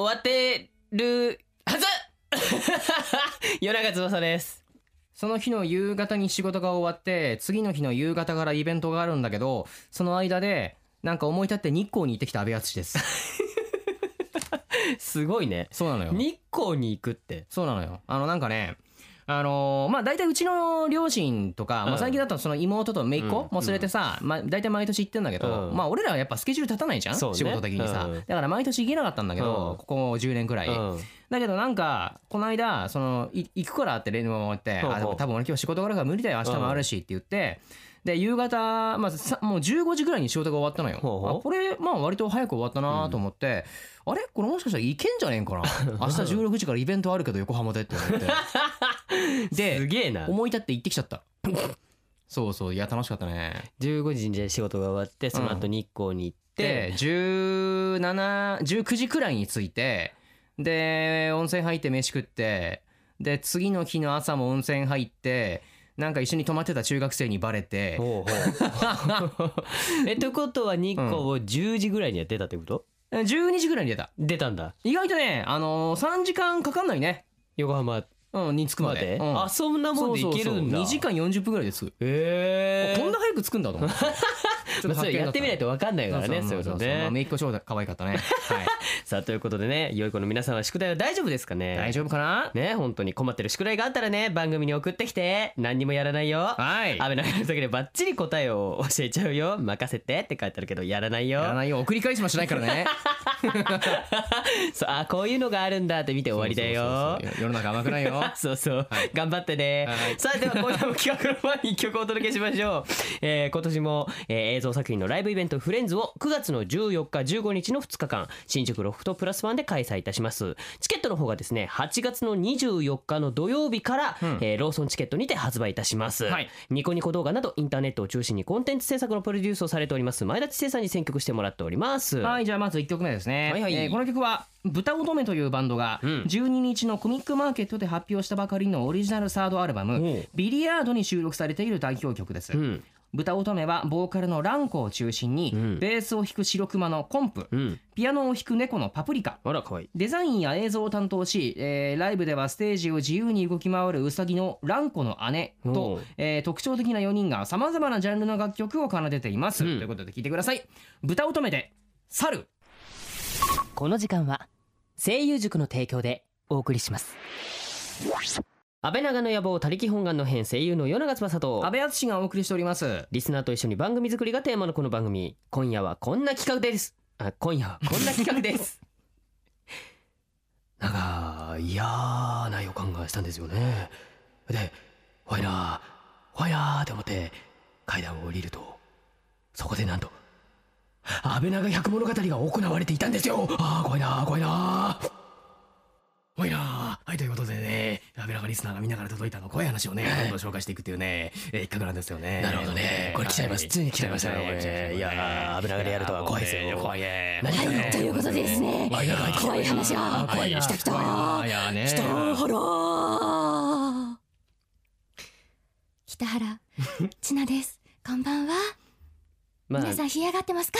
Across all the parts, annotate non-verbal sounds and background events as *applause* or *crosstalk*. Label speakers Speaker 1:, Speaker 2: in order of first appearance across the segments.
Speaker 1: 終わってるはず。*laughs* 夜中翼です。
Speaker 2: その日の夕方に仕事が終わって次の日の夕方からイベントがあるんだけどその間でなんか思い立って日光に行ってきた阿部淳です。*laughs*
Speaker 1: すごいね。
Speaker 2: そうなのよ。
Speaker 1: 日光に行くって。
Speaker 2: そうなのよ。あのなんかねあのーまあ大体うちの両親とか、まあ、最近だとその妹と姪っ子も連れてさ、まあ、大体毎年行ってんだけど、
Speaker 1: うん。
Speaker 2: まあ俺らはやっぱスケジュール立たないじゃん、仕事的にさ、
Speaker 1: うん。
Speaker 2: だから毎年行けなかったんだけど、
Speaker 1: うん。
Speaker 2: ここ10年くらい、
Speaker 1: うん。
Speaker 2: だけどなんかこの間そのい行くからって連絡が回って「
Speaker 1: ほうほう
Speaker 2: あ多分俺今日仕事があるから無理だよ明日もあるし」って言って。で夕方、まあ、さもう15時ぐらいに仕事が終わったのよ。
Speaker 1: ほうほう。
Speaker 2: あこれまあ割と早く終わったなと思って、あれ？これもしかしたらいけんじゃねえんかな？*laughs* 明日16時からイベントあるけど横浜でって思って。*laughs*
Speaker 1: す
Speaker 2: で
Speaker 1: げえな。
Speaker 2: 思い立って行ってきちゃった。*laughs* そうそういや楽しかったね。
Speaker 1: 15時にじゃあ仕事が終わってその後日光に行って。
Speaker 2: で、1719時くらいに着いてで温泉入って飯食ってで次の日の朝も温泉入ってなんか一緒に泊まってた中学生にバレて。
Speaker 1: ほうほう。*laughs* えってことは日光を10時ぐらいには出たってこと、
Speaker 2: 12時ぐらいに出た。
Speaker 1: 出たんだ。
Speaker 2: 意外とねあのー、3時間かかんないね。
Speaker 1: 横浜
Speaker 2: うんに着くまで。
Speaker 1: まで、
Speaker 2: うん。
Speaker 1: あそんなもんで行けるんだ。
Speaker 2: 2時間40分ぐらいで着く
Speaker 1: へえ
Speaker 2: こんな早く着くんだと思ってちょっと
Speaker 1: まあ、それやってみないと分かんないからねそういうのね。
Speaker 2: めいっ子超可愛かったね。*laughs* はい。
Speaker 1: さあということでね良い子の皆さんは宿題は大丈夫ですかね？
Speaker 2: 大丈夫かな？
Speaker 1: ね本当に。困ってる宿題があったらね番組に送ってきて何にもやらないよ。
Speaker 2: はい。
Speaker 1: 安倍長の時でバッチリ答えを教えちゃうよ。任せてって書いてあるけどやらないよ。
Speaker 2: やらないよ。送り返しもしないからね *laughs* *laughs*
Speaker 1: そうあこういうのがあるんだって見て終わりだよ。
Speaker 2: 世の中甘くないよ。*laughs*
Speaker 1: そうそう、頑張ってね、
Speaker 2: はい
Speaker 1: さあでは今夜も企画の前に一曲お届けしましょう、*laughs* えー今年も、えー映像作品のライブイベントフレンズを9月の14日15日の2日間新宿ロフトプラスワンで開催いたします。チケットの方がですね8月の24日の土曜日から、えーローソンチケットにて発売いたします、
Speaker 2: はい。
Speaker 1: ニコニコ動画などインターネットを中心にコンテンツ制作のプロデュースをされております。前田知世さんに選曲してもらっております。
Speaker 2: はいじゃあまず1曲目ですね、
Speaker 1: はいはい。
Speaker 2: えーこの曲は豚乙女というバンドが
Speaker 1: うん。
Speaker 2: 12日のコミックマーケットで発表したばかりのオリジナルサードアルバム
Speaker 1: おう「
Speaker 2: ビリヤード」に収録されている代表曲です、
Speaker 1: うん。
Speaker 2: 豚乙女はボーカルのランコを中心に、
Speaker 1: ん。
Speaker 2: ベースを弾く白熊のコンプ、
Speaker 1: うん。
Speaker 2: ピアノを弾く猫のパプリカ。デザインや映像を担当し、えーライブではステージを自由に動き回るウサギのランコの姉
Speaker 1: お
Speaker 2: と
Speaker 1: う、
Speaker 2: えー特徴的な4人がさまざまなジャンルの楽曲を奏でています、
Speaker 1: うん。
Speaker 2: ということで聞いてください。豚乙女で猿
Speaker 1: この時間は声優塾の提供でお送りします。安倍長の野望他力本願の編声優の与永翼と
Speaker 2: 安倍淳がお送りしております。
Speaker 1: リスナーと一緒に番組作りがテーマのこの番組。今夜はこんな企画です。あ今夜はこんな企画です。*laughs* なんか嫌な予感がしたんですよね。で怖いな怖いなって思って階段を降りるとそこでなんと安倍長百物語が行われていたんですよ。ああ怖いな怖いな
Speaker 2: 怖いなはいということでね安倍長リスナーがみんなから届いたの怖い話をねどんどん紹介していくっていうね、えー、企画なんですよね。
Speaker 1: なるほどね。これ来ちゃいます。ついに来ちゃいましたね。
Speaker 2: はい
Speaker 1: やー危ながりやるとは怖いですよ。
Speaker 2: 怖いね。
Speaker 3: はい、ということでですね、
Speaker 2: 怖い
Speaker 3: 話が
Speaker 2: 怖いな
Speaker 3: 来た来た
Speaker 2: 怖いやね
Speaker 3: 北原北原千奈です。こんばんは、
Speaker 1: まあ。
Speaker 3: 皆さん干上がってますか？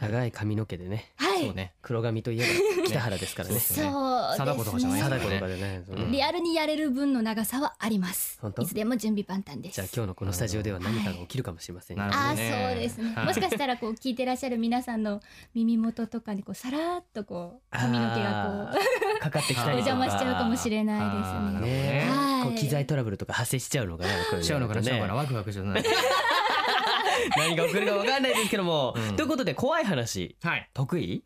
Speaker 1: 長い髪の毛でね。
Speaker 3: はい。
Speaker 2: そうね。
Speaker 1: 黒髪といえば *laughs* 北原ですからね。
Speaker 3: そう
Speaker 2: 貞子とかじゃない？
Speaker 1: 貞
Speaker 3: ですね
Speaker 1: 子とかでね。その
Speaker 3: リアルにやれる分の長さはあります。
Speaker 1: 本当？
Speaker 3: いつでも準備万端です。
Speaker 1: じゃあ今日のこのスタジオでは何かが起きるかもしれませんよ。
Speaker 2: なるほど
Speaker 3: あそうですね、
Speaker 2: はい。
Speaker 3: もしかしたらこう聞いてらっしゃる皆さんの耳元とかにこうさらっとこう髪の毛がこう *laughs*
Speaker 1: かかってきた
Speaker 3: お
Speaker 1: りとか。
Speaker 3: 邪魔しちゃうかもしれないですね。
Speaker 1: ね。
Speaker 3: はい
Speaker 1: こう機材トラブルとか発生しちゃうのかなこういう
Speaker 2: しちゃうのかな？しちゃうのかな？
Speaker 1: ね
Speaker 2: ワクワクじゃない *laughs* *laughs*
Speaker 1: 何が起こるかわかんないですけども。
Speaker 2: うん。
Speaker 1: ということで怖い話。
Speaker 2: はい。
Speaker 1: 得意？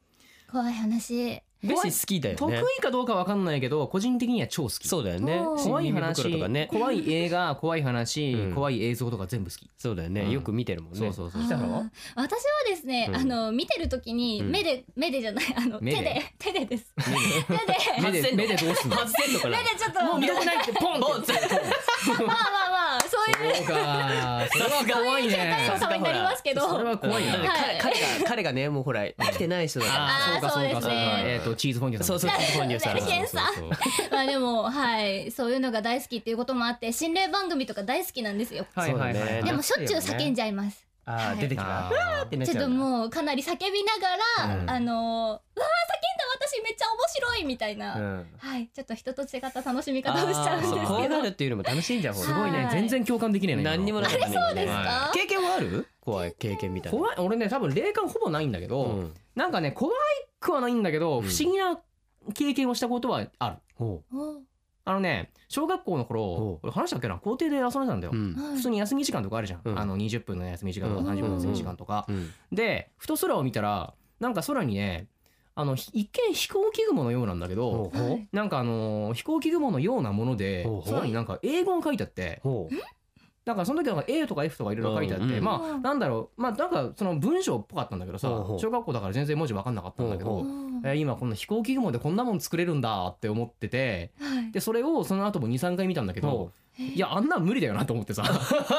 Speaker 3: 怖い話。
Speaker 1: ベッシー好きだよ
Speaker 2: 得
Speaker 1: ね
Speaker 2: 意かどうかわかんないけど個人的には超好き。
Speaker 1: そうだよね。
Speaker 3: おー
Speaker 2: 怖い
Speaker 1: 耳
Speaker 2: 話
Speaker 1: 袋とかね。
Speaker 2: 怖い映画 *laughs* 怖い話、
Speaker 1: うん。
Speaker 2: 怖い映像とか全部好き。
Speaker 1: そうだよね。
Speaker 2: うん。
Speaker 1: よく見てるもんね。
Speaker 2: そうそうそう来たの
Speaker 3: 私はですね、
Speaker 1: うん。
Speaker 3: あの見てる時に
Speaker 1: うん。
Speaker 3: 目で目でじゃないあの手
Speaker 2: 目で？
Speaker 3: で手でです。
Speaker 2: 目で？
Speaker 3: 手で。
Speaker 2: 目で。目でどうすんの
Speaker 1: 外せんのかな？
Speaker 3: でちょっと。
Speaker 2: もう見たくないってポンって。
Speaker 3: まあまあそう
Speaker 2: か。それは怖いね。
Speaker 3: そう様になりますけど。
Speaker 2: それは怖いな。
Speaker 1: だ彼彼が彼がねもうほら生きてない人だから。
Speaker 2: あーそうかそうかそうか。えっとチーズフォンデュ
Speaker 1: そうそう本人さん
Speaker 3: メルヘンさん。
Speaker 2: そうそうそう
Speaker 3: まあでもはい。そういうのが大好きっていうこともあって心霊番組とか大好きなんですよ。
Speaker 2: はいはいはい。はい
Speaker 3: でもしょっちゅう叫んじゃいます。
Speaker 1: あ出てきた。
Speaker 3: ちょっと
Speaker 1: も
Speaker 3: もうかなり叫びながら、
Speaker 2: うん。
Speaker 3: あのわー叫んだ私めっちゃ面白いみたいな、
Speaker 1: うん。
Speaker 3: はい。ちょっと人と違った楽しみ方をしちゃうんですけど。
Speaker 1: あーそう怖がるっていうのも楽しいんじゃん
Speaker 2: すごいね
Speaker 3: はい
Speaker 2: 全然共感できねえな今の
Speaker 1: 何にもなかったね。
Speaker 3: そうですか？
Speaker 1: 経験はある？怖い経験みたいな。
Speaker 2: 怖い。俺ね多分霊感ほぼないんだけど、
Speaker 1: うん。
Speaker 2: なんかね怖くはないんだけど、
Speaker 1: ん。
Speaker 2: 不思議な経験をしたことはある。
Speaker 1: ほ
Speaker 3: お
Speaker 2: あのね小学校の
Speaker 1: お
Speaker 2: 頃俺話したっけな？校庭で遊んでたんだよ、
Speaker 1: ううん。
Speaker 3: はい
Speaker 2: 普通に休み時間とかあるじゃん、
Speaker 1: うん。
Speaker 2: あの20分の休み時間とか
Speaker 1: うん
Speaker 2: 30分の休み時間とか、
Speaker 1: うん。
Speaker 2: でふと空を見たらなんか空にねあのひ一見飛行機雲のようなんだけどなんかあのー飛行機雲のようなもので
Speaker 1: ほうほう。
Speaker 2: 空になんか英語が書いてあって
Speaker 1: ほう。
Speaker 2: なんかその時なんか A とか F とかいろいろ書いてあって、まあなんだろうまあなんかその文章っぽかったんだけどさ小学校だから全然文字分かんなかったんだけどえー今この飛行機雲でこんなもん作れるんだって思ってて
Speaker 3: はい。
Speaker 2: でそれをその後も23回見たんだけど
Speaker 1: ほ
Speaker 2: いやあんなん無理だよなと思ってさ。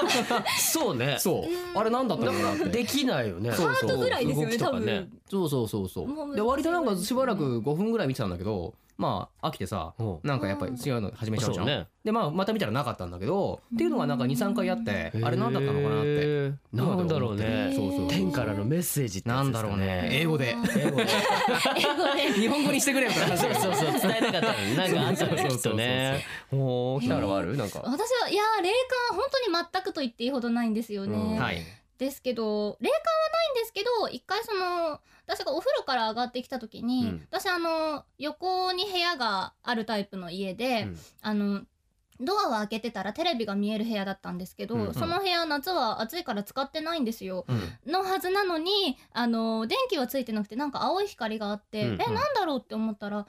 Speaker 2: *laughs*
Speaker 1: そうね。
Speaker 2: そう。あれなんだったのかなって。
Speaker 1: できないよね。
Speaker 2: そうそう。
Speaker 3: ハートぐらいですよね多分。
Speaker 2: そうそうそうそ
Speaker 3: もう
Speaker 2: で割となんかしばらく5分ぐらい見てたんだけどまあ飽きてさなんかやっぱり違うの始めちゃうじゃん、でまあまた見たらなかったんだけどっていうのがなんか23回あってあれなんだったのかなって。
Speaker 1: なんだろうね。
Speaker 2: そうそう
Speaker 1: 天からのメッセージってやつですか
Speaker 2: なんだろうね。英語で。
Speaker 1: 英語で。*laughs*
Speaker 2: 日本語にしてくれよ
Speaker 1: そうそうそう。伝えたかったのに。なんかあったのねきっとね。おー北原はある？なんか
Speaker 3: 私はいや霊感は本当に全くと言っていいほどないんですよね、
Speaker 1: うん。
Speaker 2: はい。
Speaker 3: ですけど霊感はないんですけど一回その私がお風呂から上がってきた時に、
Speaker 1: うん。
Speaker 3: 私あの横に部屋があるタイプの家で、
Speaker 1: うん。
Speaker 3: あのドアを開けてたらテレビが見える部屋だったんですけど、
Speaker 2: うんうん。
Speaker 3: その部屋夏は暑いから使ってないんですよ。
Speaker 2: うん。
Speaker 3: のはずなのにあの電気はついてなくてなんか青い光があって、
Speaker 1: うんうん。
Speaker 3: えなんだろうって思ったら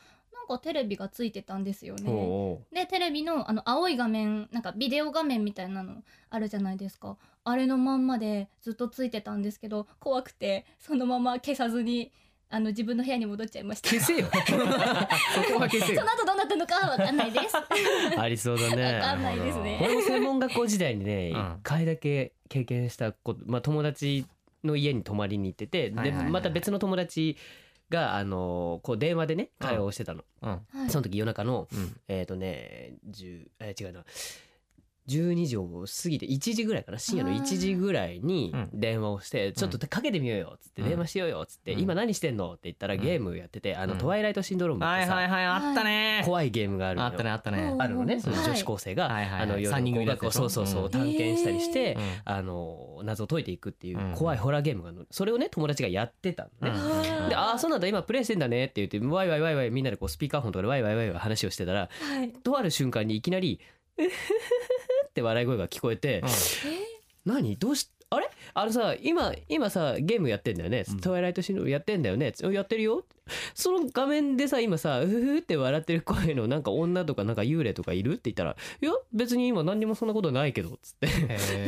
Speaker 3: なんかテレビがついてたんですよね。
Speaker 1: ほ
Speaker 3: でテレビのあの青い画面なんかビデオ画面みたいなのあるじゃないですか。あれのまんまでずっとついてたんですけど怖くてそのまま消さずにあの自分の部屋に戻っちゃいました。
Speaker 2: 消せよ。*laughs* そこは消せよ。
Speaker 3: その後どうなったのかは分かんないです。
Speaker 1: う *laughs* ありそうだね。
Speaker 3: 分かんないですね。
Speaker 1: 俺も専門学校時代にね
Speaker 2: うん。
Speaker 1: 一回だけ経験したことまあ友達の家に泊まりに行っててで
Speaker 2: はいはいはい。
Speaker 1: また別の友達があのこう電話でね会話をしてたの。
Speaker 2: うん。
Speaker 3: はい。
Speaker 1: その時夜中の
Speaker 2: うん。
Speaker 1: えっとね10えー違うな12時を過ぎて1時ぐらいかな。深夜の1時ぐらいに
Speaker 2: うん
Speaker 1: 電話をして「ちょっとかけてみようよ」っつって「
Speaker 2: うん。
Speaker 1: 電話しようよ」っつって「
Speaker 2: うん。
Speaker 1: 今何してんの?」って言ったら
Speaker 2: うん。
Speaker 1: ゲームやっててあの
Speaker 2: うん。
Speaker 1: トワイライトシンドロームってさ
Speaker 2: はいあったね。
Speaker 1: 怖いゲームがある
Speaker 2: あったねあったね。
Speaker 3: うん
Speaker 1: あるのね女子高生があの夜
Speaker 2: 三人組の
Speaker 1: の学校そうそうそう
Speaker 2: うん。
Speaker 1: 探検したりして
Speaker 2: うん
Speaker 1: あの謎を解いていくっていう
Speaker 2: うん。
Speaker 1: 怖いホラーゲームがあるの。それをね友達がやってたのね。
Speaker 2: うん。
Speaker 1: で「ああそうなんだ今プレイしてんだね」って言ってワイワイワイワイみんなでこうスピーカーフォンとかでワイワイワイワイ話をしてたら
Speaker 3: はい。
Speaker 1: とある瞬間にいきなり「えへへへ」って笑い声が聞こえて「何？どうしあれ？あのさ今今さゲームやってんだよね、
Speaker 2: うん。
Speaker 1: トワイライトシンドやってんだよね。つやってるよ？その画面でさ今さ「うふふ」って笑ってる声のなんか女とかなんか幽霊とかいる？って言ったら「いや別に今何にもそんなことないけど」っつって。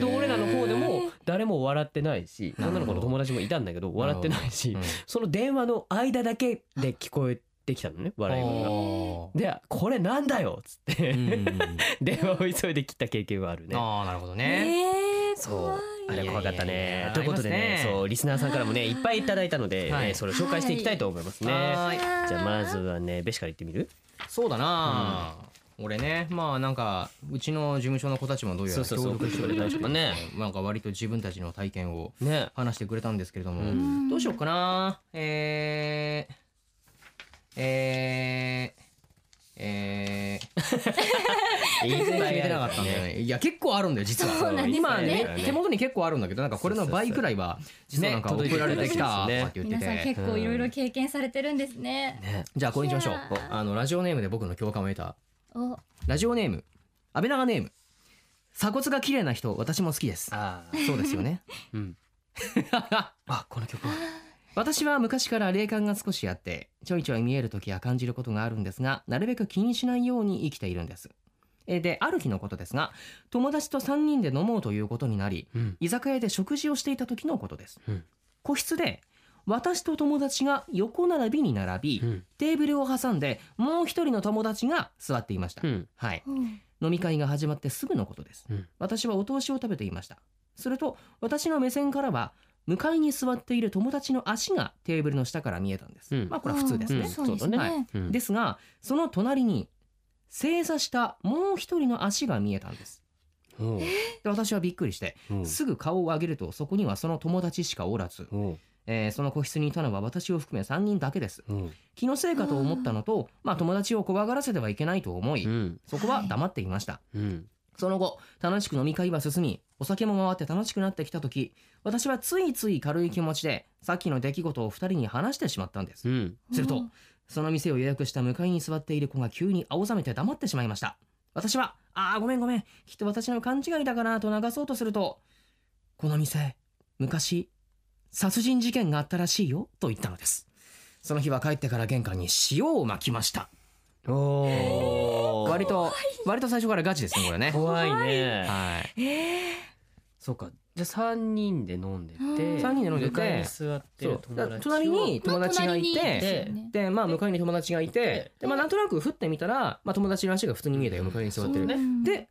Speaker 1: で俺らの方でも誰も笑ってないし女の子の友達もいたんだけど笑ってないし
Speaker 2: うん。
Speaker 1: その電話の間だけで聞こえてきたのね笑い声が。で「これなんだよ」っつって、
Speaker 2: うん *laughs*
Speaker 1: 電話を急いで切った経験はあるね。
Speaker 2: ああなるほど
Speaker 3: え
Speaker 2: ね
Speaker 3: ー、
Speaker 1: そう。あれ怖かった
Speaker 2: いやいやい
Speaker 1: ね。
Speaker 2: や。
Speaker 1: ということでねそうリスナーさんからもねいっぱいいただいたので、
Speaker 2: はい。
Speaker 1: えーそれを紹介していきたいと思いますね。
Speaker 2: はーい。
Speaker 1: じゃあまずはねベシから言ってみる？
Speaker 2: そうだな、俺ねまあなんかうちの事務所の子たちもどうやら
Speaker 1: そうそうそう。
Speaker 2: 協力してくれたりとか
Speaker 1: ね。
Speaker 2: なんか割と自分たちの体験を
Speaker 1: ね。
Speaker 2: 話してくれたんですけれども、
Speaker 1: うん。
Speaker 2: どうしようかな。えー、えーえー、
Speaker 1: いっ *laughs*
Speaker 2: 全然
Speaker 1: ぱい
Speaker 2: 決めてなかったんだよね。いや結構あるんだよ実は。
Speaker 3: そうなんですよ
Speaker 2: 今ね
Speaker 1: ね。
Speaker 2: 手元に結構あるんだけどなんかこれの倍くらいは実はなんか
Speaker 1: ね
Speaker 2: 送られてきたとか
Speaker 1: 届い
Speaker 2: って言って
Speaker 3: 皆さん
Speaker 2: て。
Speaker 3: 結構いろいろ経験されてるんですね。
Speaker 1: ね
Speaker 2: じゃあこれにしましょう。あのラジオネームで僕の共感を得た。
Speaker 3: お。
Speaker 2: ラジオネーム。安倍長ネーム。鎖骨が綺麗な人私も好きです。
Speaker 1: ああ
Speaker 2: そうですよね。
Speaker 1: うん。*laughs* あこの曲は
Speaker 2: 私は昔から霊感が少しあってちょいちょい見える時や感じることがあるんですがなるべく気にしないように生きているんです。えーである日のことですが友達と3人で飲もうということになり
Speaker 1: うん。
Speaker 2: 居酒屋で食事をしていた時のことです、
Speaker 1: うん。
Speaker 2: 個室で私と友達が横並びに並び、
Speaker 1: うん。
Speaker 2: テーブルを挟んでもう一人の友達が座っていました、
Speaker 1: うん。
Speaker 2: はい。
Speaker 3: うん。
Speaker 2: 飲み会が始まってすぐのことです、
Speaker 1: うん。
Speaker 2: 私はお通しを食べていました。すると私の目線からは向かいに座っている友達の足がテーブルの下から見えたんです、
Speaker 1: うん。
Speaker 2: まあこれは普通ですね、
Speaker 1: うん。
Speaker 3: そうですね。
Speaker 1: うん。
Speaker 2: ですがその隣に正座したもう一人の足が見えたんです。で私はびっくりしてすぐ顔を上げるとそこにはその友達しかおらず、えーその個室にいたのは私を含め3人だけです。気のせいかと思ったのとまあ友達を怖がらせてはいけないと思い、
Speaker 1: うん。
Speaker 2: そこは黙っていました、
Speaker 1: うん
Speaker 2: その後楽しく飲み会は進みお酒も回って楽しくなってきた時私はついつい軽い気持ちでさっきの出来事を2人に話してしまったんです。
Speaker 1: うん。
Speaker 2: すると
Speaker 3: うん
Speaker 2: その店を予約した向かいに座っている子が急に青ざめて黙ってしまいました。私は「ああごめんごめん。きっと私の勘違いだかな」と流そうとすると「この店昔殺人事件があったらしいよ」と言ったのです。その日は帰ってから玄関に塩をまきました。
Speaker 1: おー
Speaker 2: 割と割と最初からガチですねこれね。
Speaker 1: 怖いね。
Speaker 2: はい。
Speaker 1: そうか。じゃあ三人で飲んでて
Speaker 3: うん
Speaker 2: 三人で飲んでて
Speaker 1: 向かいに座ってる友
Speaker 2: そう。だ
Speaker 1: 達を。
Speaker 2: 隣に友達がいてでまあ向かいに友達がいてでまあなんとなく振ってみたら、まあ、友達の足が普通に見えたよ向かいに座ってる、で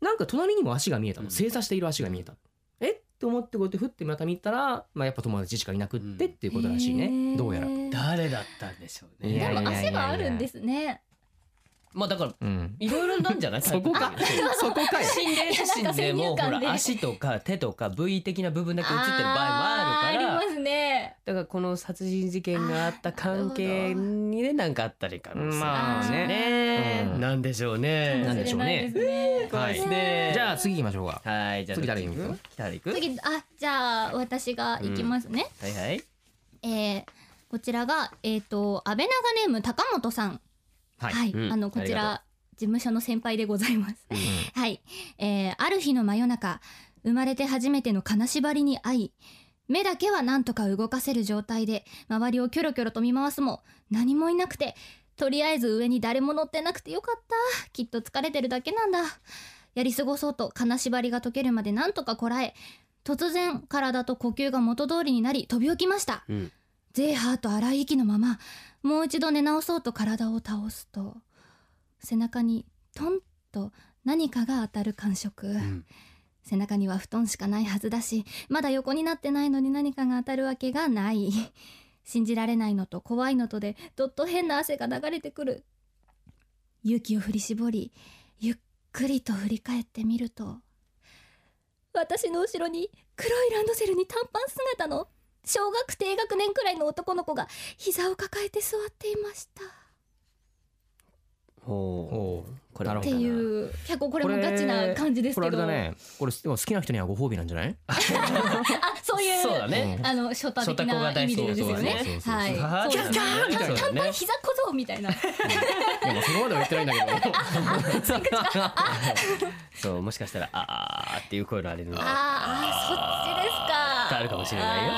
Speaker 2: なんか隣にも足が見えた
Speaker 1: うん。
Speaker 2: の正座している足が見えた、え？って思ってこうやって振ってまた見たら、まあ、やっぱ友達しかいなくってっていうことらしいね、どうやら、
Speaker 1: 誰だったんでしょうね。
Speaker 3: でも足があるんですね。
Speaker 1: まあだから
Speaker 2: うん、
Speaker 1: いろいろなんじゃない？*laughs*
Speaker 2: そこか *laughs* そこかよ
Speaker 1: 心霊写真でもほ
Speaker 3: いやなんか先入観で。
Speaker 1: ら足とか手とか部位的な部分だけ写ってる場合もあるから。
Speaker 3: あーありますね。
Speaker 1: だからこの殺人事件があった関係にねなんかあったりかもしれ
Speaker 2: まあ
Speaker 1: ない
Speaker 2: ね。うん。
Speaker 1: なんでしょうね。
Speaker 2: なんでしょうね。
Speaker 3: かもしれないですね。
Speaker 1: 怖い。ですね
Speaker 2: じゃあ次行きましょうか。
Speaker 1: はいじゃあ
Speaker 2: 次誰行く？
Speaker 1: 誰行く
Speaker 3: 次あじゃあ私が行きますね。
Speaker 1: はいはい。
Speaker 3: えーこちらがえっ、と安倍長ネーム高本さん。
Speaker 2: はい、
Speaker 3: はい、
Speaker 1: うん。
Speaker 3: あのこちら事務所の先輩でございます。
Speaker 1: うん。*laughs*
Speaker 3: はい、えーある日の真夜中生まれて初めての金縛りに遭い目だけはなんとか動かせる状態で周りをキョロキョロと見回すも何もいなくてとりあえず上に誰も乗ってなくてよかった。きっと疲れてるだけなんだ。やり過ごそうと金縛りが解けるまでなんとかこらえ突然体と呼吸が元通りになり飛び起きました。
Speaker 1: うん。
Speaker 3: ゼーハーと荒い息のままもう一度寝直そうと体を倒すと背中にトンと何かが当たる感触、
Speaker 1: ん。
Speaker 3: 背中には布団しかないはずだしまだ横になってないのに何かが当たるわけがない。*laughs* 信じられないのと怖いのとでどっと変な汗が流れてくる。勇気を振り絞りゆっくりと振り返ってみると私の後ろに黒いランドセルに短パン姿の小学低学年くらいの男の子が膝を抱えて座っていました。
Speaker 1: ほ
Speaker 2: お
Speaker 1: う。これ。
Speaker 3: っていう結構これもガチな感じです
Speaker 2: これ
Speaker 3: けど
Speaker 2: あれだね。これでも好きな人にはご褒美なんじゃない？*laughs*
Speaker 3: あそういう
Speaker 1: そうだね。
Speaker 3: あの初太的な意味でですよね。はい。
Speaker 1: はい
Speaker 3: そうですね
Speaker 1: キャッキャッみたいなね。
Speaker 3: 膝小僧みたいな。
Speaker 2: でもそこまでは言ってないんだけど。*laughs*
Speaker 1: そうもしかしたらあーっていう声のあれの
Speaker 3: あーあーそっちですか。
Speaker 1: あるかもしれないよ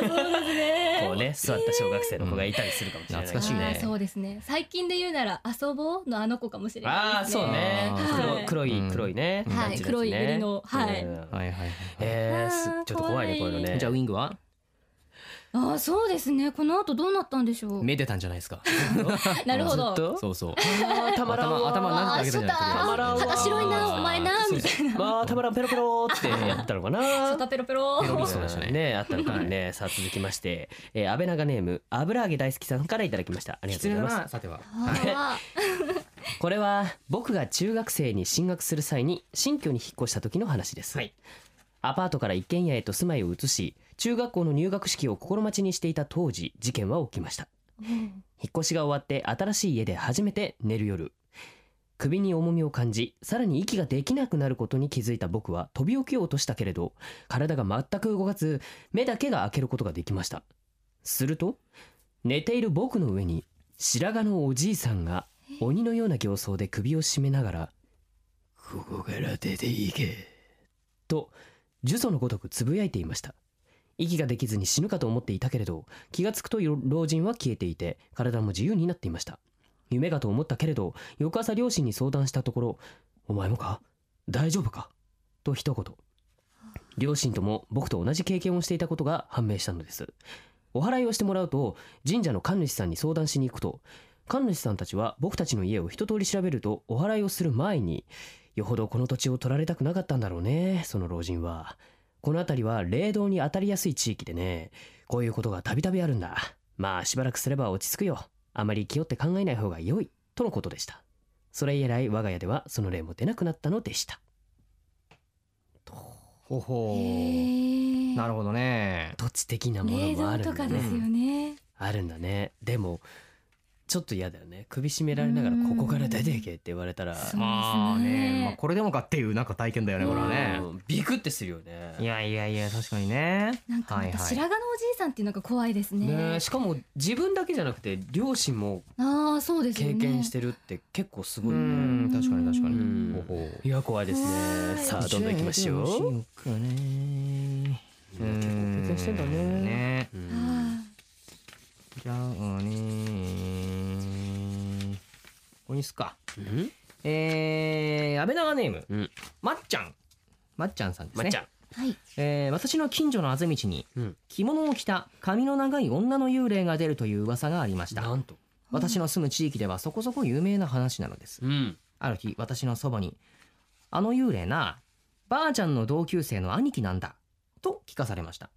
Speaker 3: そうですね。
Speaker 1: こうね座った小学生の子がいたりするかもしれない。
Speaker 2: 懐かしいね。
Speaker 3: そうですね。最近で言うなら遊ぼうのあの子かもしれ
Speaker 1: あ
Speaker 3: ないですね。
Speaker 1: あそうね。黒
Speaker 3: はい
Speaker 1: 黒いね。
Speaker 3: はい黒い襟のはい。
Speaker 1: うん。
Speaker 2: はいはいはい
Speaker 1: えーちょっと怖いねこういうのね。
Speaker 2: じゃあウイングは？
Speaker 3: ああそうですね。この後どうなったんでしょう？
Speaker 2: めでたんじゃないですか。*laughs*
Speaker 3: なるほど。
Speaker 2: そうそう。
Speaker 1: たまらん。わ
Speaker 2: 頭頭
Speaker 3: あー
Speaker 2: 撫でてあげたんじゃない
Speaker 3: 肌白いなお前なみたいな。
Speaker 1: まあたまらんペロペロってやったのかな。
Speaker 3: 初太ペロペロ
Speaker 2: ペロリそうでしたね
Speaker 1: ね。あったのかもねさあ続きまして。えー安倍長ネーム油揚げ大好きさんからいただきました。ありがとうございます。
Speaker 2: なさては。
Speaker 3: あ
Speaker 1: これは僕が中学生に進学する際に新居に引っ越した時の話です、
Speaker 2: はい。
Speaker 1: アパートから一軒家へと住まいを移し中学校の入学式を心待ちにしていた当時事件は起きました。引っ越しが終わって新しい家で初めて寝る夜。首に重みを感じさらに息ができなくなることに気づいた僕は飛び起きようとしたけれど体が全く動かず目だけが開けることができました。すると寝ている僕の上に白髪のおじいさんが鬼のような形相で首を絞めながら「ここから出ていけ」と呪詛のごとくつぶやいていました。息ができずに死ぬかと思っていたけれど気がつくと老人は消えていて体も自由になっていました。夢かと思ったけれど翌朝両親に相談したところ「お前もか？大丈夫か?」と一言。両親とも僕と同じ経験をしていたことが判明したのです。お祓いをしてもらうと神社の神主さんに相談しに行くと神主さんたちは僕たちの家を一通り調べるとお祓いをする前によほどこの土地を取られたくなかったんだろうねその老人は。この辺りは霊道に当たりやすい地域でねこういうことがたびたびあるんだ。まあしばらくすれば落ち着くよ。あまり気負って考えない方が良いとのことでした。それ以来我が家ではその霊も出なくなったのでした。
Speaker 2: ほほなるほどね。
Speaker 1: 土地的なもの
Speaker 3: 冷
Speaker 1: もあるんだね。
Speaker 3: かですよね。
Speaker 1: あるんだね。でもちょっと嫌だよね。首絞められながら
Speaker 3: うん。
Speaker 1: ここから出ていけって言われたら
Speaker 2: まあ
Speaker 3: ね
Speaker 2: ね。まあこれでもかっていうなんか体験だよねこれはね。
Speaker 1: うんビクってするよね。
Speaker 2: いやいやいや確かにね。
Speaker 3: なんか白髪のおじいさんっていうのが怖いですね。
Speaker 1: ねしかも自分だけじゃなくて両親も
Speaker 3: ああそうですよね。
Speaker 1: 経験してるって結構すご
Speaker 2: う
Speaker 1: いよね
Speaker 2: ん。確かに確かに。
Speaker 1: いや怖いです
Speaker 3: 怖
Speaker 1: ね
Speaker 3: い。
Speaker 1: さあどんどん行きましょう。結構経験してんだね。
Speaker 2: ね。
Speaker 1: うん
Speaker 3: あ
Speaker 2: じゃあねここにすっか。
Speaker 1: うん？
Speaker 2: えー、安倍長ネーム、
Speaker 1: うん。
Speaker 2: まっちゃん。まっちゃんさんですね。
Speaker 1: まっちゃん。
Speaker 3: ーはい。
Speaker 2: えー私の近所のあぜ道に
Speaker 1: うん。
Speaker 2: 着物を着た髪の長い女の幽霊が出るという噂がありました。
Speaker 1: なんと。
Speaker 2: 私の住む地域ではそこそこ有名な話なのです。
Speaker 1: うん。
Speaker 2: ある日私のそばに「あの幽霊なばあちゃんの同級生の兄貴なんだ」と聞かされました。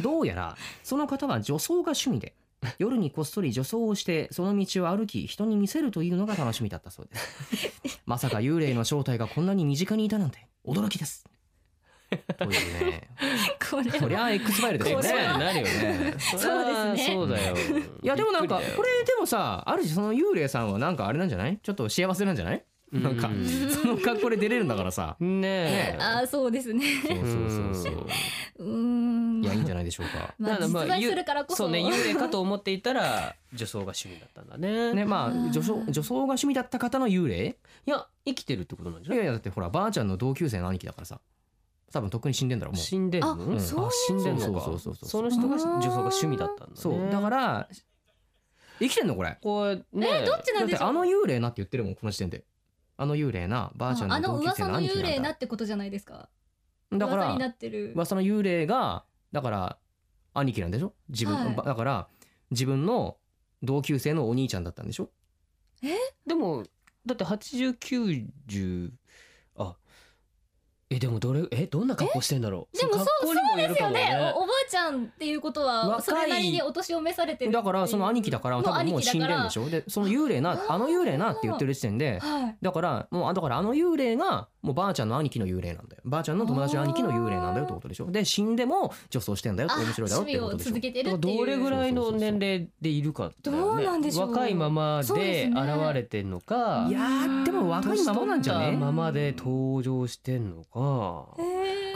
Speaker 2: どうやらその方は女装が趣味で夜にこっそり女装をしてその道を歩き人に見せるというのが楽しみだったそうです。*laughs* まさか幽霊の正体がこんなに身近にいたなんて驚きです。というね。*laughs*
Speaker 3: これ
Speaker 2: そりゃ X ファイルですよね。
Speaker 3: これは
Speaker 1: なるよね
Speaker 3: そうですね。
Speaker 1: そうだよ。*laughs*
Speaker 2: いやでもなんかこれでもさある種その幽霊さんはなんかあれなんじゃない？ちょっと幸せなんじゃない？なんか
Speaker 1: うん。
Speaker 2: その格好で出れるんだからさ。
Speaker 1: ねえ。
Speaker 3: ああそうですね。
Speaker 2: そうそうそうそう。
Speaker 3: うーん。
Speaker 2: いやいいんじゃないでしょうか。*laughs*
Speaker 3: まあ実在するからこそ。
Speaker 1: そうね幽霊かと思っていたら女装が趣味だったんだね。
Speaker 2: ねまあ女装女装が趣味だった方の幽霊？
Speaker 1: いや生きてるってことなんじゃない？
Speaker 2: いやいやだってほらばあちゃんの同級生の兄貴だからさ。多分とっくに死んでんだろうもう。
Speaker 1: 死んでんの？
Speaker 3: あ
Speaker 1: う。ん。
Speaker 3: そう
Speaker 1: 死んでんのか。
Speaker 2: そうそうそうそ
Speaker 1: の人が女装が趣味だったんだね。
Speaker 2: そう。だから生きてんのこれ？
Speaker 1: こうね
Speaker 3: えどっちなんでしょう？
Speaker 2: だってあの幽霊なって言ってるもんこの時点であの幽霊なばあちゃん
Speaker 3: あの
Speaker 2: の同級生
Speaker 3: 噂の
Speaker 2: の兄貴
Speaker 3: 幽霊なってことじゃないですか。
Speaker 2: だから
Speaker 3: 噂になってる。
Speaker 2: 噂の幽霊がだから兄貴なんでしょ？自分、
Speaker 3: はい。
Speaker 2: ばだから自分の同級生のお兄ちゃんだったんでしょ？
Speaker 1: でもだって8090あえでもどれえどんな格好してんだろう？
Speaker 3: でもそう
Speaker 1: 格好にもよるかも
Speaker 3: ですよね。おおばあちゃんっていうことはそれなりにお年を召されてる
Speaker 2: だからその兄貴だから多分もう死んでるんでし
Speaker 3: ょ？
Speaker 2: ょでその幽霊なあの幽霊なって言ってる時点で
Speaker 3: はい。
Speaker 2: だからもうあだからあの幽霊がもうばあちゃんの兄貴の幽霊なんだよ。ばあちゃんの友達の兄貴の幽霊なんだよってことでしょ？で死んでも女装してんだよって
Speaker 3: あ
Speaker 2: 面白いだろってことでしょ？
Speaker 1: どれぐらいの年齢でいるかね。
Speaker 3: どうなんでしょう。
Speaker 1: 若いまま
Speaker 3: で
Speaker 1: 現れてんのか
Speaker 2: いやーでも若いままなんじゃね？
Speaker 1: ままで登場してんのか。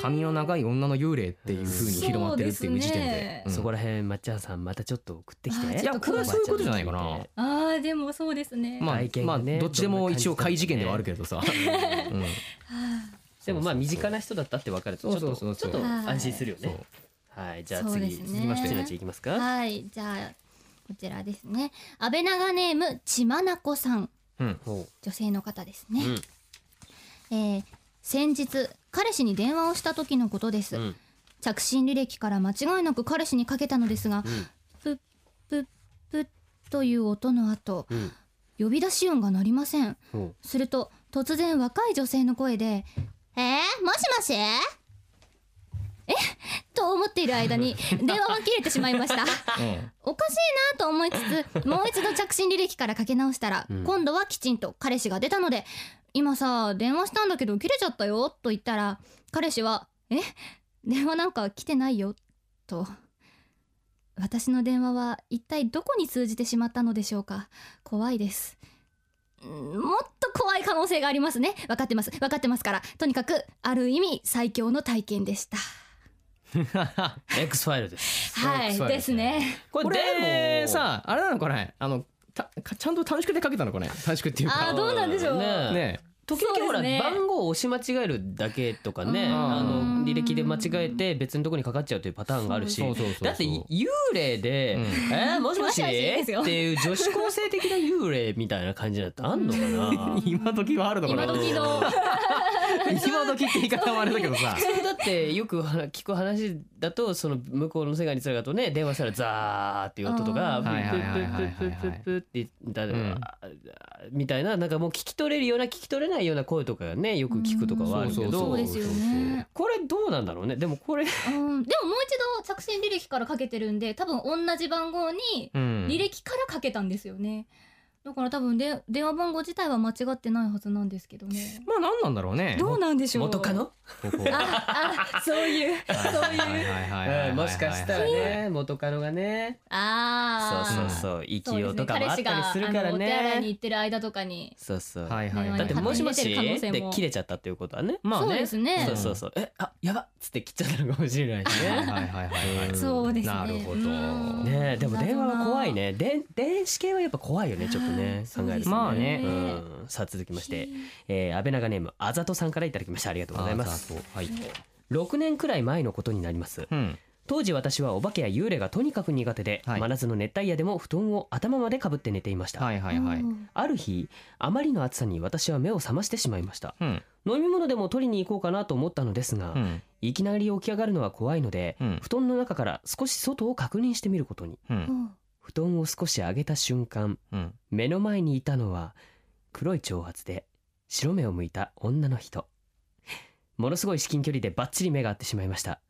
Speaker 2: 髪の長い女の幽霊っていう風に広まってるっていう時点で。
Speaker 3: そう
Speaker 2: うん。
Speaker 1: そこら辺まっちゃんさんまたちょっと送ってきて。
Speaker 2: いやこれはそういうことじゃないかな。
Speaker 3: あーでもそうですね。
Speaker 2: まあ
Speaker 1: 体験
Speaker 2: まあ
Speaker 1: ね
Speaker 2: どっちでも一応怪事件ではあるけどさ。うん。*laughs*
Speaker 1: でもまあ身近な人だったって分かるとちょっとちょっと安心するよね。はいじゃあ次
Speaker 3: ね。
Speaker 1: 続きましてちなちいきますか。
Speaker 3: はいじゃあこちらですね。安倍長ネームちまなこさん。
Speaker 2: うん。
Speaker 1: ほ
Speaker 3: 女性の方ですね、
Speaker 1: うん。
Speaker 3: えー先日彼氏に電話をした時のことです、
Speaker 1: ううん
Speaker 3: 着信履歴から間違いなく彼氏にかけたのですが、
Speaker 1: うん。
Speaker 3: プップップッという音の後
Speaker 1: うん。
Speaker 3: 呼び出し音が鳴りません。
Speaker 1: ほ
Speaker 3: すると突然若い女性の声で「えー、もしもしえ？と思っている間に *laughs* 電話は切れてしまいました。
Speaker 2: うん。
Speaker 3: おかしいなと思いつつもう一度着信履歴からかけ直したら、
Speaker 1: うん。
Speaker 3: 今度はきちんと彼氏が出たので「今さ電話したんだけど切れちゃったよ」と言ったら彼氏は「え？電話なんか来てないよ」と。私の電話は一体どこに通じてしまったのでしょうか。怖いです。うんもっと怖い可能性がありますね。分かってます。分かってますから。とにかくある意味最強の体験でした。*laughs*
Speaker 1: ファイルです。
Speaker 3: はい
Speaker 2: ね。
Speaker 3: ですね。
Speaker 1: こ
Speaker 2: これ
Speaker 1: でも
Speaker 2: さあれなのこれあのたちゃんと短縮でかけたのこれ短縮っていう
Speaker 3: あ
Speaker 2: か
Speaker 3: ーどうなんでしょう。
Speaker 1: ね
Speaker 2: ね
Speaker 1: 時々ほら番号を押し間違えるだけとかね
Speaker 3: うん。
Speaker 1: あの履歴で間違えて別のとこにかかっちゃうというパターンがあるし。だって幽霊で
Speaker 2: うん「
Speaker 1: えーもしもし?」っていう女子高生的な幽霊みたいな感じだってあんのかな？*laughs*
Speaker 2: 今時はあるのかな？
Speaker 3: 今時の
Speaker 2: 今時って言い方はあれだけどさ。
Speaker 1: 普通だっってよくは聞く話だとその向こうの世界に連れがとね電話したらザーっていう音とか
Speaker 3: あ
Speaker 1: プップップップップップってだ
Speaker 2: ん
Speaker 1: みたいななんかもう聞き取れるような聞き取れないような声とかがねよく聞くとかはあるけ
Speaker 2: うん
Speaker 1: どこれどうなんだろうねでもこれ
Speaker 3: うん、でももう一度着信履歴からかけてるんで多分同じ番号に
Speaker 2: うん
Speaker 3: 履歴からかけたんですよね、だから多分で電話番号自体は間違ってないはずなんですけどね。
Speaker 2: まあ何なんだろうね。
Speaker 3: どうなんでしょう。
Speaker 1: 元カノ？
Speaker 2: ここ
Speaker 3: ああそういうそういう。
Speaker 1: うんもしかしたらね元カノがね。
Speaker 3: ああ
Speaker 1: そうそうそう。生きようとか
Speaker 3: そう
Speaker 1: もあったり
Speaker 3: ですね。彼氏が
Speaker 1: するから
Speaker 3: あのお手洗いに
Speaker 1: ね
Speaker 3: 行ってる間とかに
Speaker 1: そうそう。
Speaker 2: はいはいはい。
Speaker 1: だってもしもしで
Speaker 3: も
Speaker 1: 切れちゃったっていうことはね。
Speaker 2: まあね。
Speaker 3: そうですね。
Speaker 1: そうそうそう。えあやばっつって切っちゃったのかもしれないしね。*laughs*
Speaker 2: はいはいはいはい。はい
Speaker 3: そうですね。
Speaker 2: なるほど。
Speaker 3: うん。
Speaker 1: ねえでも電話は怖いね。で電子系はやっぱ怖いよねちょっとね考えるとね。
Speaker 2: まあね。
Speaker 1: うん。さあ続きまして、えー、安倍長ネームあざとさんからいただきました。ありがとうございます。
Speaker 2: はい。
Speaker 1: 6年くらい前のことになります。
Speaker 2: うん。
Speaker 1: 当時私はお化けや幽霊がとにかく苦手で、
Speaker 2: はい。
Speaker 1: 真夏の熱帯夜でも布団を頭までかぶって寝ていました、
Speaker 2: はいはいはい。
Speaker 1: ある日あまりの暑さに私は目を覚ましてしまいました。
Speaker 2: うん。
Speaker 1: 飲み物でも取りに行こうかなと思ったのですが、
Speaker 2: うん。
Speaker 1: いきなり起き上がるのは怖いので、
Speaker 2: うん。
Speaker 1: 布団の中から少し外を確認してみることに。
Speaker 2: うん
Speaker 1: 布団を少し上げた瞬間
Speaker 2: うん。
Speaker 1: 目の前にいたのは黒い長髪で白目を向いた女の人。ものすごい至近距離でバッチリ目が合ってしまいました。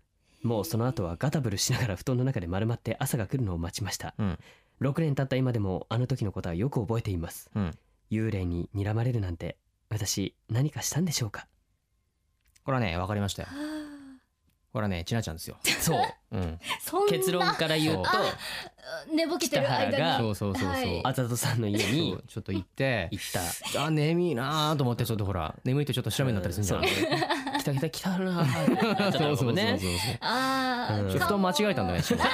Speaker 1: もうその後はガタブルしながら布団の中で丸まって朝が来るのを待ちました、
Speaker 2: うん。
Speaker 1: 6年経った今でもあの時のことはよく覚えています。
Speaker 2: うん。
Speaker 1: 幽霊に睨まれるなんて私何かしたんでしょうか？
Speaker 2: これはね分かりましたよこれはねちなちゃんですよ。*laughs*
Speaker 1: そう。
Speaker 2: うん。
Speaker 3: そんな
Speaker 1: 結論から言うと
Speaker 3: あ寝ぼけてる間に。
Speaker 2: そうそうそうそう。
Speaker 3: はい。
Speaker 1: あざとさんの家
Speaker 2: そ
Speaker 1: に
Speaker 2: う *laughs* ちょっと行って
Speaker 1: 行った。
Speaker 2: あ眠いなーと思ってちょっとほら眠いとちょっと白目になったりするんじゃない
Speaker 1: 来た来た来たなー。*laughs*
Speaker 2: そうそうそうそう。
Speaker 1: ね
Speaker 3: ああ
Speaker 1: うん。
Speaker 2: 布団間違えたんだね
Speaker 3: す
Speaker 1: げえ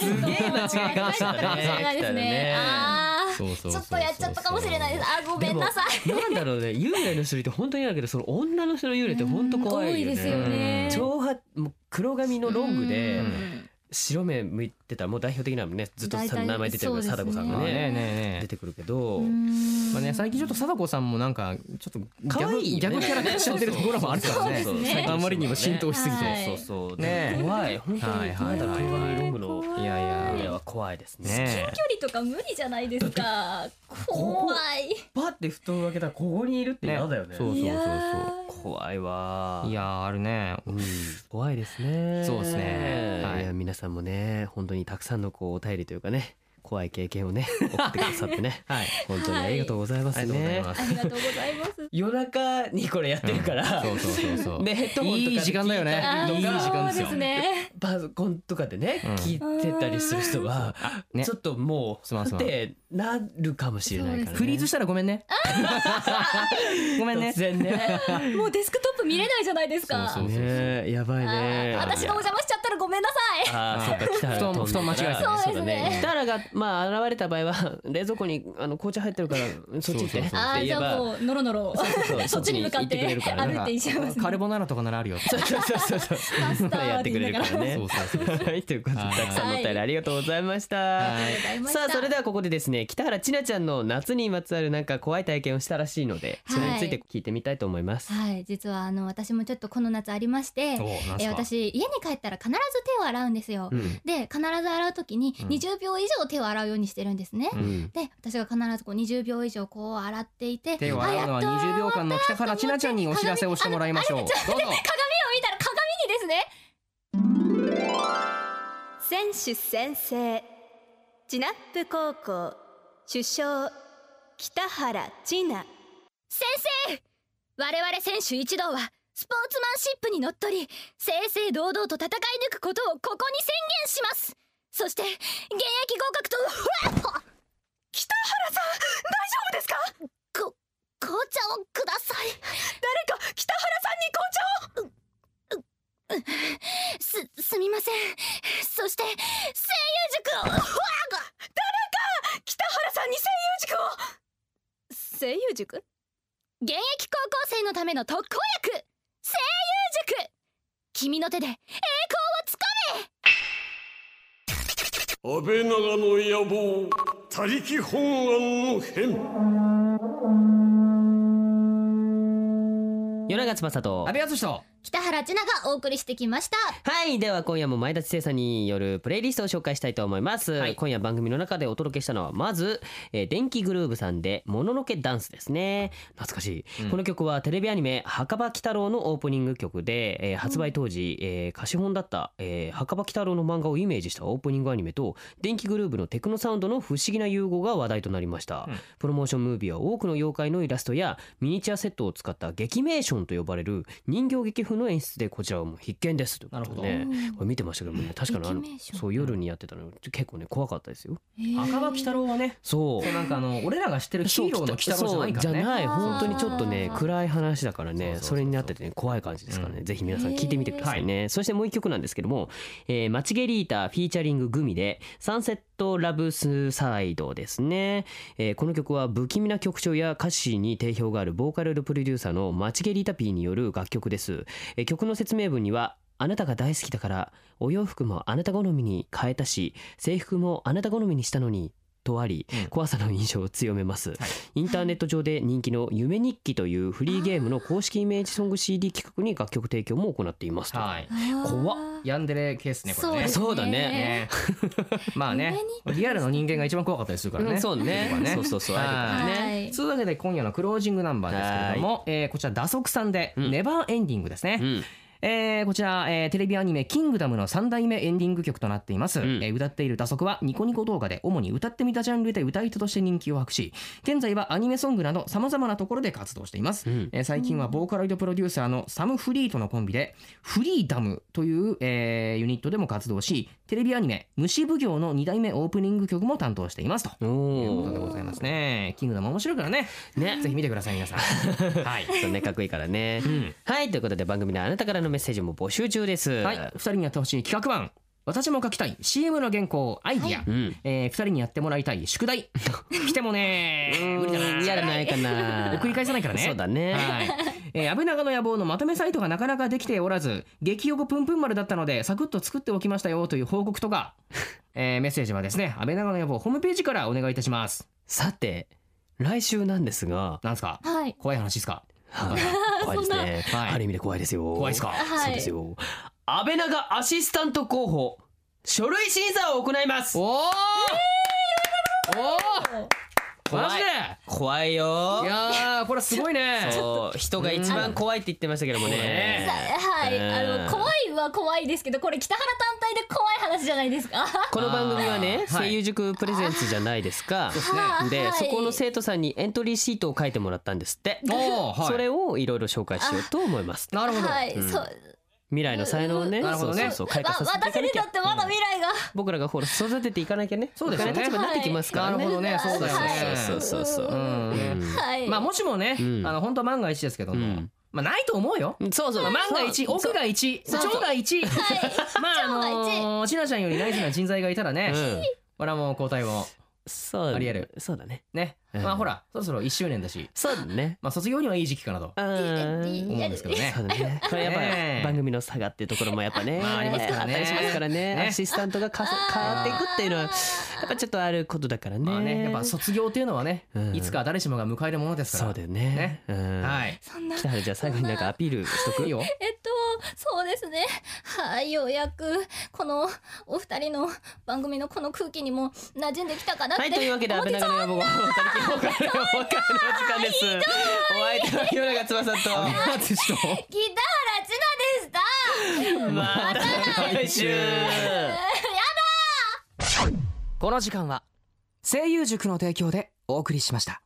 Speaker 1: 間違えましたね。
Speaker 3: かもしれないですね。あ
Speaker 2: そうそうそう
Speaker 3: ちょっとやっちゃったかもしれないです。あごめんなさい。
Speaker 1: なんだろうね。幽霊の人って本当にあるけどその女の人の幽霊って本当怖いよね。
Speaker 3: 多いですよね。
Speaker 1: 長髪黒髪のロングで
Speaker 3: うん
Speaker 1: 白目向いてたらもう代表的なのねずっと名前出てるから貞子さんが
Speaker 2: まあね
Speaker 1: ね
Speaker 2: ねね。
Speaker 1: 出てくるけど。
Speaker 3: うん
Speaker 2: まあね最近ちょっと貞子さんもなんかちょっと逆
Speaker 1: 可愛い
Speaker 2: 逆キャラ化しちゃってるところもあるからね。
Speaker 3: ね。*laughs*
Speaker 2: あまりにも浸透しすぎて。
Speaker 3: はい
Speaker 1: そうそう。
Speaker 2: ね。
Speaker 1: 怖い。本当に。
Speaker 2: はいはいはい
Speaker 1: まだ黒髪ロングの
Speaker 2: いや。いや
Speaker 1: 幽霊は怖いですね。
Speaker 2: ね。
Speaker 3: 距離とか無理じゃないですか。怖い。
Speaker 1: パって布団を開けたらここにいるって
Speaker 2: ね
Speaker 1: 嫌だよね。
Speaker 2: そうそうそう
Speaker 3: いや
Speaker 2: そ
Speaker 1: 怖いわ。
Speaker 2: ういやーあるね。
Speaker 1: うん、怖いですね。
Speaker 2: そうですね。はい。
Speaker 1: いや皆さんもね本当にたくさんのこうお便りというかね怖い経験をね *laughs* 送ってくださってね。
Speaker 2: はい。
Speaker 1: 本当にありがとうございます。
Speaker 2: ありがとうござい
Speaker 1: ね。
Speaker 2: ます。
Speaker 3: ありがとうございます。*laughs*
Speaker 1: 夜中にこれやってるから、
Speaker 2: そうそうそうそう。*laughs*
Speaker 1: ねヘッドホンとかで
Speaker 2: いい時間だよねいい時間ですよ。
Speaker 3: ね。
Speaker 1: パソコンとかでね、
Speaker 2: うん。
Speaker 1: 聞いてたりする人は、
Speaker 2: ね。
Speaker 1: ちょっともう
Speaker 2: すまんすまん。
Speaker 1: ってなるかもしれないから、ね。
Speaker 2: フリーズしたらごめんね。*laughs* ごめんね。
Speaker 1: 突然ね。*laughs*
Speaker 3: もうデスクトップ見れないじゃないですか。
Speaker 2: そうそう
Speaker 1: ねやばいね。
Speaker 3: 私がお邪魔しちゃったらごめんなさい。
Speaker 1: ああ、そうか、北原
Speaker 2: 布団
Speaker 1: 飛んでたら。
Speaker 2: 布団間違えた
Speaker 3: ね。
Speaker 1: そう
Speaker 3: ですね。
Speaker 1: 北原が、まあ、現れた場合は、冷蔵庫に、あの、紅茶入ってるから、そっち行って。
Speaker 2: そうそうそう。
Speaker 3: あーじゃあ。もうノロノロ
Speaker 1: そう
Speaker 3: そっちに向かっ
Speaker 1: そっちに行ってくれ
Speaker 3: て
Speaker 1: るから。ね
Speaker 3: 歩いていっちゃいますね。
Speaker 2: カルボナーラとかならあるよ
Speaker 1: そうそうそうそう。そう。
Speaker 3: マスター
Speaker 1: やってくれるからね。
Speaker 2: そうそうそう
Speaker 1: はい、ということで、
Speaker 2: はい
Speaker 1: たくさんのお便りありがとうございました。
Speaker 2: はい。
Speaker 3: ありがとうございました。
Speaker 1: さあ、それではここでですね、北原千奈ちゃんの夏にまつわるなんか怖い体験をしたらしいので、それについて聞いてみたいと思います。
Speaker 3: はい。実はあの私もちょっとこの夏ありましてえー私家に帰ったら必ず手を洗うんですよ、
Speaker 1: うん。
Speaker 3: で必ず洗う時に
Speaker 2: うん。
Speaker 3: 20秒以上手を洗うようにしてるんですね、
Speaker 1: うん。
Speaker 3: で私が必ずこう20秒以上こう洗っていて
Speaker 2: 手を洗うのは
Speaker 3: あやっと
Speaker 2: 20秒間の北原千奈ちゃんにお知らせをしてもらいましょう。どうぞ。
Speaker 3: 鏡を見たら鏡にですね。
Speaker 4: 選手宣誓チナップ高校主将北原千奈。
Speaker 3: 先生我々選手一同はスポーツマンシップにのっとり正々堂々と戦い抜くことをここに宣言します。そして現役合格と北原さん大丈夫ですか？こ紅茶をください。誰か北原さんに紅茶を？すすみません。そして声優塾を誰か北原さんに声優塾を
Speaker 4: 声優塾？
Speaker 3: 現役高校生のための特効薬！声優塾！君の手で栄光をつかめ！
Speaker 5: 安倍長の野望他力本願の変。
Speaker 1: 夜長翼と
Speaker 2: 阿部淳と
Speaker 3: 北原千奈がお送りしてきました。
Speaker 1: はいでは今夜も前田知世さんによるプレイリストを紹介したいと思います、
Speaker 2: はい。
Speaker 1: 今夜番組の中でお届けしたのはまず、えー電気グルーヴさんで「もののけダンス」ですね。懐かしい、
Speaker 2: うん。
Speaker 1: この曲はテレビアニメ「墓場鬼太郎」のオープニング曲で、えー発売当時、えー貸本だった、えー墓場鬼太郎の漫画をイメージしたオープニングアニメと電気グルーヴのテクノサウンドの不思議な融合が話題となりました、
Speaker 2: うん。
Speaker 1: プロモーションムービーは多くの妖怪のイラストやミニチュアセットを使った劇メーションと呼ばれる人形劇風の演出でこちらはもう必見ですということでね。
Speaker 3: なるほど。
Speaker 1: これ見てましたけどもね確かにあのそう夜にやってたの結構ね怖かったですよ。
Speaker 2: 赤羽鬼太郎はね
Speaker 1: そう。
Speaker 2: なんかあの俺らが知ってるヒーローの鬼太郎じゃないからね
Speaker 1: じゃない本当にちょっとね暗い話だからね
Speaker 2: そ
Speaker 1: れになっててね怖い感じですからね。ぜひ皆さん聞いてみてくださいね。そしてもう一曲なんですけどもえーマチゲリータフィーチャリンググミでサンセットラブスサイドですね。えーこの曲は不気味な曲調や歌詞に定評があるボーカルプロデューサーのマチゲリータピーによる楽曲です。えー曲の説明文にはあなたが大好きだからお洋服もあなた好みに変えたし制服もあなた好みにしたのにとあり、
Speaker 2: うん。
Speaker 1: 怖さの印象を強めます、インターネット上で人気の夢日記というフリーゲームの公式イメージソング CD 企画に楽曲提供も行っていますと。
Speaker 2: はい。
Speaker 1: 怖っ。
Speaker 2: ヤンデレケースねこれね。
Speaker 1: そうだね。
Speaker 2: ね。まあね。リアルの人間が一番怖かったりするからね、
Speaker 1: うんそうね。
Speaker 2: ここは
Speaker 1: そうそうそう。ね。
Speaker 3: はい。
Speaker 2: というわけで今夜のクロージングナンバーですけれども、えーこちら打足さんで、
Speaker 1: うん。
Speaker 2: ネバーエンディングですね、
Speaker 1: うん
Speaker 2: えーこちら、えーテレビアニメ「キングダム」の3代目エンディング曲となっています、
Speaker 1: ん。
Speaker 2: えー歌っている打足はニコニコ動画で主に歌ってみたジャンルで歌い手として人気を博し現在はアニメソングなどさまざまなところで活動しています、
Speaker 1: うん。
Speaker 2: えー最近はボーカロイドプロデューサーのサム・フリーとのコンビでフリーダムという、えーユニットでも活動しテレビアニメ「虫奉行」の2代目オープニング曲も担当していますと。
Speaker 1: お
Speaker 2: いうことでご
Speaker 1: ー
Speaker 2: ざいますね。キングダム面白いからね。
Speaker 1: ね。
Speaker 2: ぜひ見てください皆さん。*laughs* はい。
Speaker 1: そうねかっこいいからね、
Speaker 2: ん。
Speaker 1: はいということで番組であなたからのメッセージも募集中です。
Speaker 2: はい、2人にやってほしい企画版。私も書きたい。CM の原稿。アイディア、
Speaker 1: うん。
Speaker 2: えー、2人にやってもらいたい。宿題。*laughs* 来てもね無理だな
Speaker 1: やらないかな
Speaker 2: 送り返さないからね。
Speaker 1: そうだね。
Speaker 2: はい、えー、安倍長の野望のまとめサイトがなかなかできておらず激横ぷんぷん丸だったのでサクッと作っておきましたよという報告とか、*laughs* えー、メッセージはですね安倍長の野望ホームページからお願いいたします。
Speaker 1: さて来週なんですが。
Speaker 2: なんですか？
Speaker 3: はい。
Speaker 2: 怖い話ですか？
Speaker 1: はい。*laughs* 怖いですね、
Speaker 2: はい。
Speaker 1: ある意味で怖いですよ。
Speaker 2: 怖いですか？
Speaker 3: はい。
Speaker 1: そうですよ。安倍長アシスタント候補書類審査を行います。
Speaker 2: おお、おおマジで？
Speaker 1: 怖い。よ。
Speaker 2: いやーこれすごいね。
Speaker 1: そう。人が一番怖いって言ってましたけどもね。
Speaker 3: はい、
Speaker 1: うん。
Speaker 3: あのは怖いですけどこれ北原単体で怖い話じゃないですか？*laughs*
Speaker 1: この番組はね
Speaker 2: あーはい。
Speaker 1: 声優塾プレゼンツじゃないですか。
Speaker 2: そうですね
Speaker 1: で
Speaker 3: はい。
Speaker 1: そこの生徒さんにエントリーシートを書いてもらったんですって。
Speaker 2: おーはい。
Speaker 1: それをいろいろ紹介しようと思います。
Speaker 2: なるほど、
Speaker 3: はい、
Speaker 1: うん。
Speaker 3: そう。
Speaker 1: 未来の才能をね
Speaker 2: なるほどね
Speaker 1: そうそうそう開花
Speaker 3: わ
Speaker 1: させていかなきゃ。
Speaker 3: 私にとってまだ未来が、
Speaker 1: 僕らがほら育てていかなきゃね。
Speaker 2: そうですよね。
Speaker 1: お金立場になってきますからね。
Speaker 2: なるほどね。そうだよね。
Speaker 1: そうそうそうそう。
Speaker 2: うん。
Speaker 1: うん。
Speaker 3: はい、
Speaker 2: まあもしもね、
Speaker 1: うん。
Speaker 2: あの本当は万が一ですけども、
Speaker 1: うん
Speaker 2: まあないと思うよ。
Speaker 1: そうそう。
Speaker 2: まあ万が一、奥が一、長が一、*laughs* まああのー、しなちゃんよりナイスな人材がいたらね、
Speaker 1: うん。
Speaker 2: これはもう交代を。
Speaker 1: そう。
Speaker 2: ありえる。
Speaker 1: そうだね。
Speaker 2: ね、
Speaker 1: うん。
Speaker 2: まあほらそろそろ1周年だし、
Speaker 1: そうだね。
Speaker 2: まあ卒業にはいい時期かなと。
Speaker 1: うん。
Speaker 2: 思うんですけどね。
Speaker 1: そうだね。これやっぱ番組の差がっていうところもやっぱね、*laughs*
Speaker 2: まあありますからね。
Speaker 1: あったりしますからね。
Speaker 2: ね
Speaker 1: アシスタントがか変わっていくっていうのはやっぱちょっとあることだからね。
Speaker 2: まあね、やっぱ卒業っていうのはね、
Speaker 1: うん
Speaker 2: いつか誰しもが迎えるものですから。
Speaker 1: そうだよね。うん
Speaker 2: はい。
Speaker 3: そんな
Speaker 1: 北原じゃあ最後になんかアピールしとく？
Speaker 3: えっとそうですねはいようやくこのお二人の番組のこの空気にも馴染んできたかなって
Speaker 1: はいというわけで安倍長の野望他力本願のお別れの時間です。お相手は夜長翼
Speaker 2: と
Speaker 3: 北原千奈でした *laughs*
Speaker 1: また来週。*laughs*
Speaker 2: この時間は声優塾の提供でお送りしました。